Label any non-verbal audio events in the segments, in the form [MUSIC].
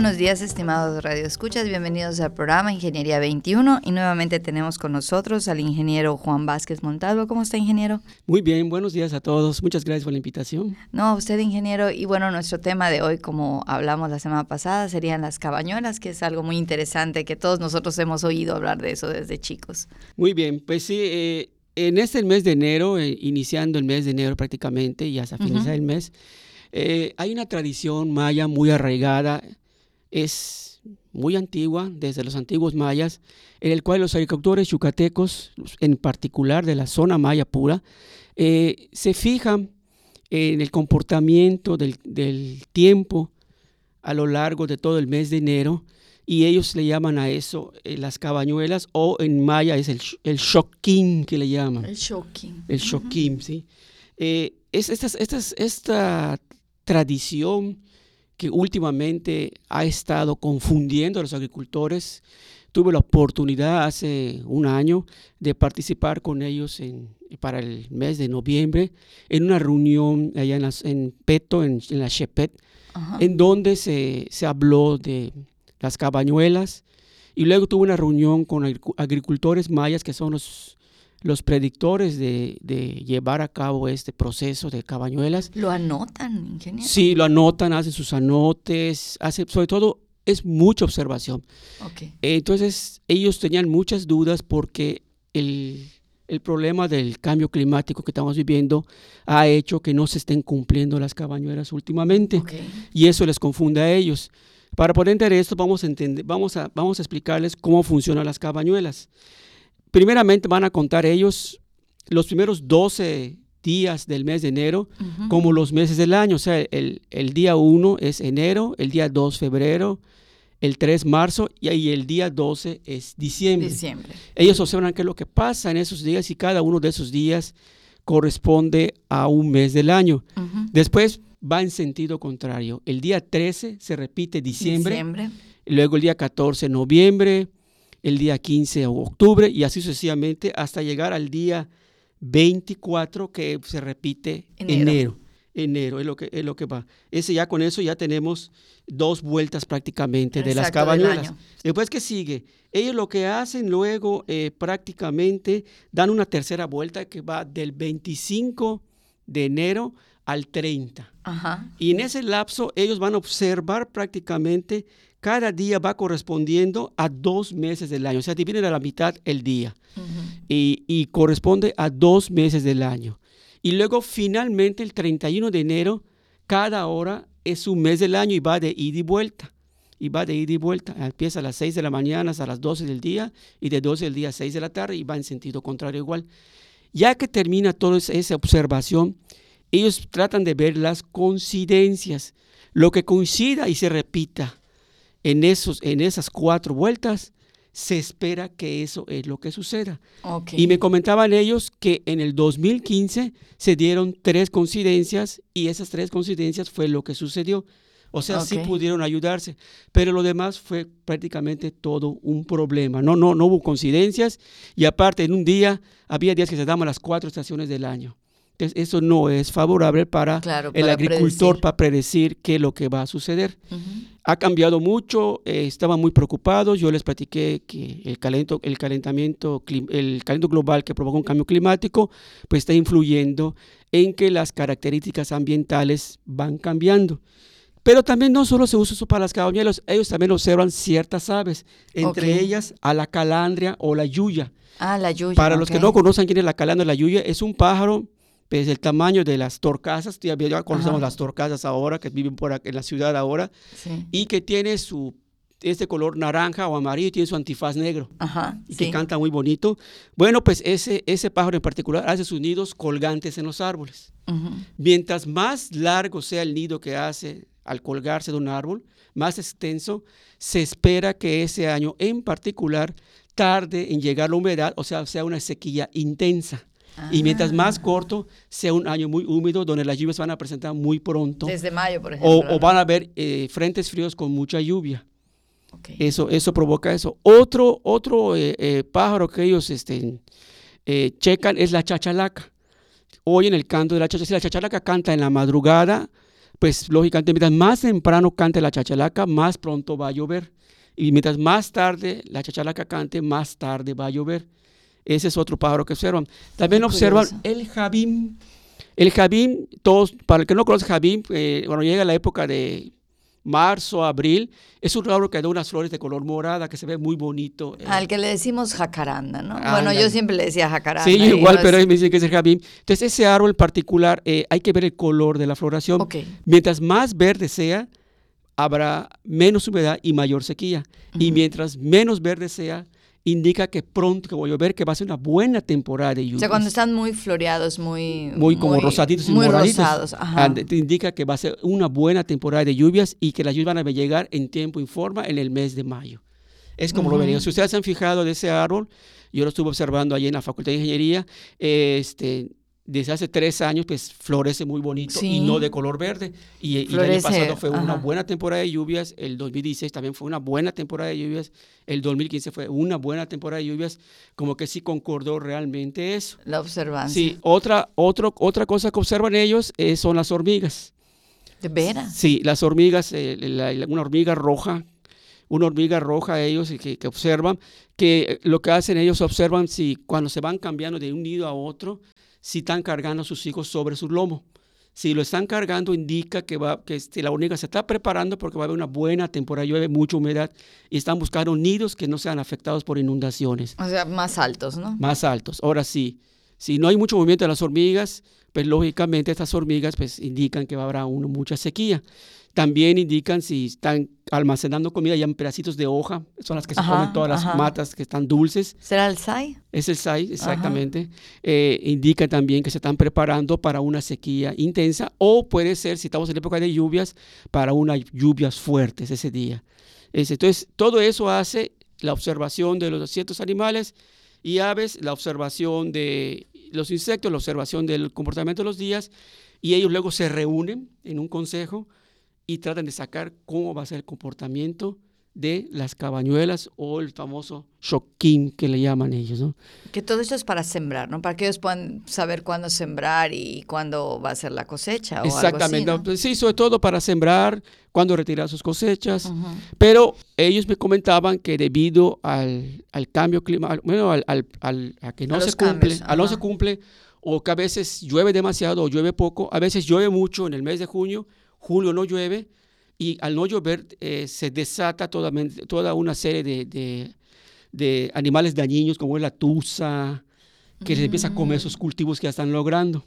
Buenos días, estimados radioescuchas. Bienvenidos al programa Ingeniería 21 y nuevamente tenemos con nosotros al ingeniero Juan Vázquez Montalvo. ¿Cómo está, ingeniero? Muy bien, buenos días a todos. Muchas gracias por la invitación. No, usted, ingeniero. Y bueno, nuestro tema de hoy, como hablamos la semana pasada, serían las cabañuelas, que es algo muy interesante que todos nosotros hemos oído hablar de eso desde chicos. Muy bien, pues sí. Eh, en este mes de enero, eh, iniciando el mes de enero prácticamente y hasta finalizar el mes, eh, hay una tradición maya muy arraigada es muy antigua, desde los antiguos mayas, en el cual los agricultores yucatecos, en particular de la zona maya pura, eh, se fijan en el comportamiento del, tiempo a lo largo de todo el mes de enero y ellos le llaman a eso eh, las cabañuelas o en maya es el, el shoquín que le llaman. El shoquín. El shoquín, sí. Eh, es, esta tradición que últimamente ha estado confundiendo a los agricultores. Tuve la oportunidad hace un año de participar con ellos en, para el mes de noviembre en una reunión allá en, en Peto, en, la Chepet, en donde se, se habló de las cabañuelas y luego tuve una reunión con agricultores mayas que son los los predictores de, llevar a cabo este proceso de cabañuelas. ¿Lo anotan, ingeniero? Sí, lo anotan, hacen sus anotes, hace, sobre todo es mucha observación. Okay. Entonces, ellos tenían muchas dudas porque el, problema del cambio climático que estamos viviendo ha hecho que no se estén cumpliendo las cabañuelas últimamente. Y eso les confunde a ellos. Para poder entender esto, vamos a, entender, vamos a, vamos a explicarles cómo funcionan las cabañuelas. Primeramente van a contar ellos los primeros 12 días del mes de enero como los meses del año. O sea, el, día 1 es enero, el día 2 febrero, el 3 marzo y ahí el día 12 es diciembre. diciembre. Ellos observan qué es lo que pasa en esos días y cada uno de esos días corresponde a un mes del año. Después va en sentido contrario. El día 13 se repite diciembre, diciembre. luego el día 14 noviembre, el día 15 de octubre y así sucesivamente hasta llegar al día 24 que se repite enero. enero. es lo que es lo que va. Ese ya con eso ya tenemos dos vueltas prácticamente de las cabañuelas. Después que sigue, ellos lo que hacen luego eh, prácticamente dan una tercera vuelta que va del 25 de enero al 30. Y en ese lapso ellos van a observar prácticamente cada día va correspondiendo a dos meses del año. O sea, dividen a la mitad el día y, corresponde a dos meses del año. Y luego finalmente el 31 de enero, cada hora es un mes del año y va de ida y vuelta. Y va de ida y vuelta. Empieza a las 6 de la mañana hasta las 12 del día y de 12 del día a 6 de la tarde y va en sentido contrario igual. Ya que termina toda esa observación, ellos tratan de ver las coincidencias, lo que coincida y se repita en, esos, en esas cuatro vueltas, se espera que eso es lo que suceda. Y me comentaban ellos que en el 2015 se dieron tres coincidencias y esas tres coincidencias fue lo que sucedió. O sea, sí pudieron ayudarse, pero lo demás fue prácticamente todo un problema. No, no, no hubo coincidencias y aparte en un día había días que se daban las cuatro estaciones del año. Entonces, eso no es favorable para el agricultor para predecir qué es lo que va a suceder. Ha cambiado mucho, eh, estaban muy preocupados. Yo les platiqué que el, calento, el, calentamiento, el calentamiento global que provoca un cambio climático, pues está influyendo en que las características ambientales van cambiando. Pero también no solo se usa eso para las cabañuelas, ellos también observan ciertas aves, entre ellas a la calandria o la yuya. Ah, la yuya. Para los que no conocen quién es la calandria o la yuya, es un pájaro pues el tamaño de las torcasas, ya, conocemos las torcasas ahora, que viven por aquí, en la ciudad ahora, y que tiene su este color naranja o amarillo y tiene su antifaz negro y que canta muy bonito. Bueno, pues ese, ese pájaro en particular hace sus nidos colgantes en los árboles. Mientras más largo sea el nido que hace al colgarse de un árbol, más extenso, se espera que ese año en particular tarde en llegar la humedad, o sea, sea una sequía intensa. Y mientras más corto, sea un año muy húmedo, donde las lluvias van a presentar muy pronto. Desde mayo, por ejemplo. O, van a haber eh, frentes fríos con mucha lluvia. Eso, eso provoca eso. Otro, otro eh, eh, pájaro que ellos este, checan es la chachalaca. Hoy en el canto de la chachalaca, si la chachalaca canta en la madrugada, pues lógicamente mientras más temprano cante la chachalaca, más pronto va a llover. Y mientras más tarde la chachalaca cante, más tarde va a llover. Ese es otro pájaro que observan. También observan el jabín. El jabín, todos, para el que no conoce jabín, eh, cuando llega la época de marzo, abril, es un árbol que da unas flores de color morada que se ve muy bonito. Eh. Al que le decimos jacaranda, ¿no? bueno, yo siempre le decía jacaranda. Sí, igual, pero me dicen que es el jabín. Entonces, ese árbol en particular, eh, hay que ver el color de la floración. Mientras más verde sea, habrá menos humedad y mayor sequía. Y mientras menos verde sea, indica que pronto que voy a ver que va a ser una buena temporada de lluvias. O sea, cuando están muy floreados, muy... Muy como rosaditos y muy moraditos. Te indica que va a ser una buena temporada de lluvias y que las lluvias van a llegar en tiempo y forma en el mes de mayo. Es como lo venía. Si ustedes se han fijado de ese árbol, yo lo estuve observando allí en la Facultad de Ingeniería, este, desde hace tres años, pues florece muy bonito y no de color verde. Y, el año pasado fue una buena temporada de lluvias, el 2016 también fue una buena temporada de lluvias, el 2015 fue una buena temporada de lluvias, como que sí concordó realmente eso. La observancia. Sí, otra, otro, otra cosa que observan ellos eh, son las hormigas. ¿De veras? Sí, las hormigas, eh, una hormiga roja, una hormiga roja ellos que, que observan, que lo que hacen ellos observan si cuando se van cambiando de un nido a otro, si están cargando a sus hijos sobre su lomo. Si lo están cargando, indica que, va, que este, la hormiga se está preparando porque va a haber una buena temporada, llueve mucha humedad y están buscando nidos que no sean afectados por inundaciones. O sea, más altos, ¿no? Más altos. Ahora sí, si no hay mucho movimiento de las hormigas, pues lógicamente estas hormigas pues indican que va a haber una, mucha sequía. También indican si están almacenando comida ya en pedacitos de hoja, son las que se comen todas las matas que están dulces. ¿Será el SAI? Es el SAI, exactamente. Eh, indica también que se están preparando para una sequía intensa o puede ser, si estamos en época de lluvias, para unas lluvias fuertes ese día. entonces, todo eso hace la observación de los ciertos animales y aves, la observación de los insectos, la observación del comportamiento de los días, y ellos luego se reúnen en un consejo y tratan de sacar cómo va a ser el comportamiento de las cabañuelas o el famoso shokin que le llaman ellos, ¿no? Que todo esto es para sembrar, ¿no? Para que ellos puedan saber cuándo sembrar y cuándo va a ser la cosecha o Exactamente, algo así, pues sí, sobre todo para sembrar, cuándo retirar sus cosechas, pero ellos me comentaban que debido al, cambio climático, bueno, al, a que no se cumple, a no se cumple, o que a veces llueve demasiado o llueve poco, a veces llueve mucho en el mes de junio, julio no llueve y al no llover eh, se desata toda, toda una serie de, de, animales dañinos como la tusa, que se empieza a comer esos mm. cultivos que ya están logrando.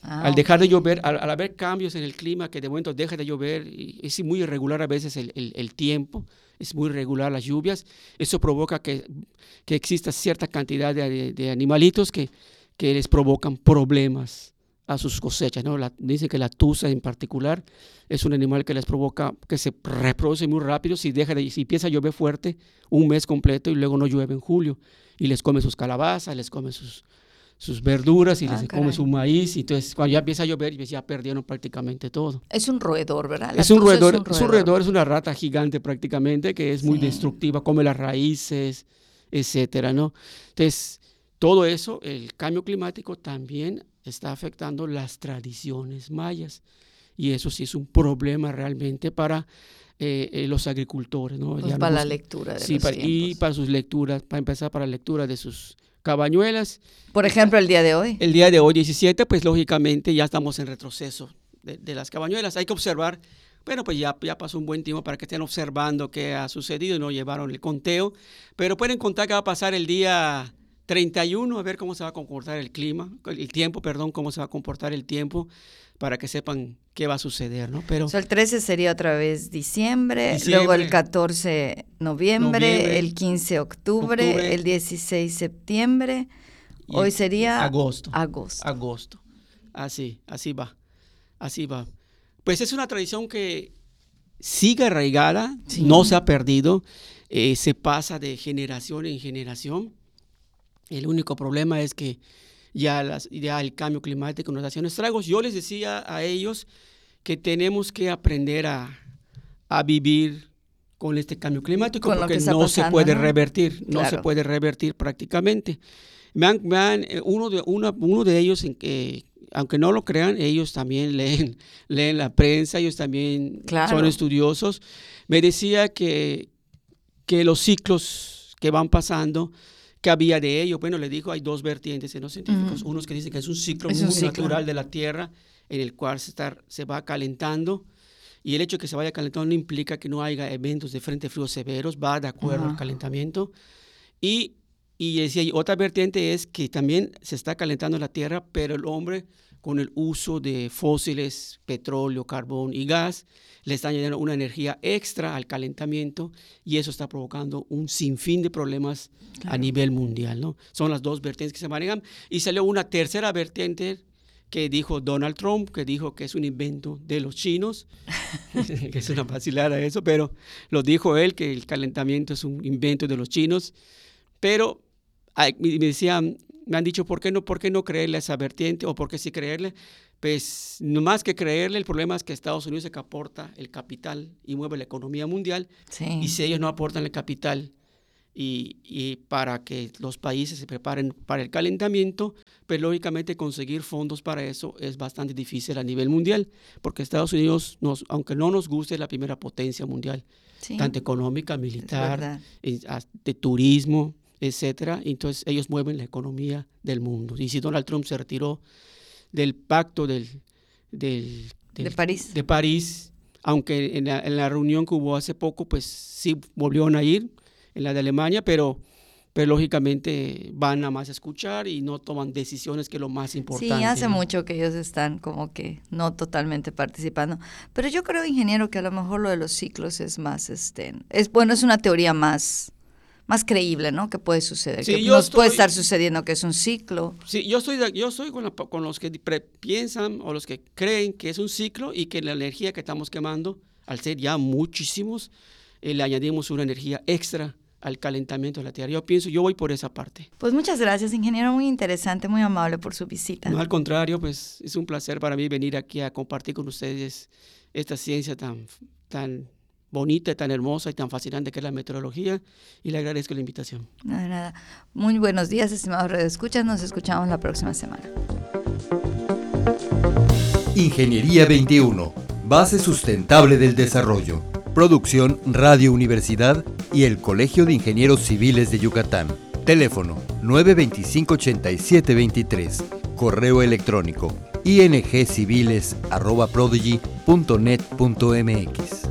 Ah, al dejar de llover, al, haber cambios en el clima, que de momento deja de llover, y es muy irregular a veces el, el, tiempo, es muy irregular las lluvias, eso provoca que, que exista cierta cantidad de, de animalitos que, que les provocan problemas a sus cosechas. ¿no? dice que la tusa en particular es un animal que les provoca, que se reproduce muy rápido si, deja de, si empieza a llover fuerte un mes completo y luego no llueve en julio. Y les come sus calabazas, les come sus, sus verduras y les ah, come su maíz. Y entonces cuando ya empieza a llover, ya perdieron prácticamente todo. Es un roedor, ¿verdad? Es un roedor, es un roedor, es una rata gigante prácticamente que es muy destructiva, come las raíces, etcétera, ¿no? Entonces, todo eso, el cambio climático también está afectando las tradiciones mayas. Y eso sí es un problema realmente para eh, eh, los agricultores. ¿no? Pues para la lectura de sí, Y para sus lecturas, para empezar para la lectura de sus cabañuelas. Por ejemplo, el día de hoy. El día de hoy, 17, pues lógicamente ya estamos en retroceso de, las cabañuelas. Hay que observar, bueno, pues ya, ya pasó un buen tiempo para que estén observando qué ha sucedido, no llevaron el conteo, pero pueden contar qué va a pasar el día 31, a ver cómo se va a comportar el clima, el tiempo, perdón, cómo se va a comportar el tiempo para que sepan qué va a suceder, ¿no? Pero el 13 sería otra vez diciembre, luego el 14 noviembre, el 15 octubre, el 16 septiembre, hoy sería agosto. Agosto. Agosto. Así, así va. Así va. Pues es una tradición que sigue arraigada, no se ha perdido, eh, se pasa de generación en generación el único problema es que ya, las, ya el cambio climático nos hace estragos. Yo les decía a ellos que tenemos que aprender a, a vivir con este cambio climático porque no se puede revertir, no se puede revertir prácticamente. Me han, eh, uno, de, uno de ellos, en que, aunque no lo crean, ellos también [LAUGHS] leen, leen la prensa, ellos también son estudiosos. Me decía que, que los ciclos que van pasando, que había de ello. Bueno, le dijo, hay dos vertientes en los científicos. Unos que dicen que es un ciclo muy natural de la Tierra en el cual se, está, se va calentando. Y el hecho de que se vaya calentando no implica que no haya eventos de frente frío severos, va de acuerdo al calentamiento. Y y decía, otra vertiente es que también se está calentando la tierra, pero el hombre con el uso de fósiles, petróleo, carbón y gas, le está añadiendo una energía extra al calentamiento y eso está provocando un sinfín de problemas a nivel mundial. ¿no? Son las dos vertientes que se manejan. Y salió una tercera vertiente que dijo Donald Trump, que dijo que es un invento de los chinos, [LAUGHS] que es una vacilada eso, pero lo dijo él, que el calentamiento es un invento de los chinos. Pero me decían, me han dicho, ¿por qué no, por qué no creerle a esa vertiente o por qué sí creerle? Pues no más que creerle, el problema es que Estados Unidos es que aporta el capital y mueve la economía mundial. Y si ellos no aportan el capital y, y, para que los países se preparen para el calentamiento, pues lógicamente conseguir fondos para eso es bastante difícil a nivel mundial, porque Estados Unidos, nos, aunque no nos guste, es la primera potencia mundial, tanto económica, militar, de turismo, etcétera. Entonces ellos mueven la economía del mundo. Y si Donald Trump se retiró del pacto del, del, de París, de París aunque en la, reunión que hubo hace poco, pues sí volvieron a ir, en la de Alemania, pero, pero lógicamente van a más a escuchar y no toman decisiones que es lo más importante. Sí, hace mucho que ellos están como que no totalmente participando. Pero yo creo, ingeniero, que a lo mejor lo de los ciclos es más, este, es bueno, es una teoría más más creíble, ¿no? Que puede suceder. que nos puede estar sucediendo que es un ciclo. Sí, yo estoy, yo estoy con, con los que piensan o los que creen que es un ciclo y que la energía que estamos quemando, al ser ya muchísimos, eh, le añadimos una energía extra al calentamiento de la Tierra. Yo pienso, yo voy por esa parte. Pues muchas gracias, ingeniero, muy interesante, muy amable por su visita. No, al contrario, pues es un placer para mí venir aquí a compartir con ustedes esta ciencia tan, tan bonita, tan hermosa y tan fascinante que es la meteorología y le agradezco la invitación. Nada, nada. Muy buenos días, estimados redescuchas. Nos escuchamos la próxima semana. Ingeniería 21, base sustentable del desarrollo. Producción Radio Universidad y el Colegio de Ingenieros Civiles de Yucatán. Teléfono 925-8723. Correo electrónico ingciviles.prodigy.net.mx.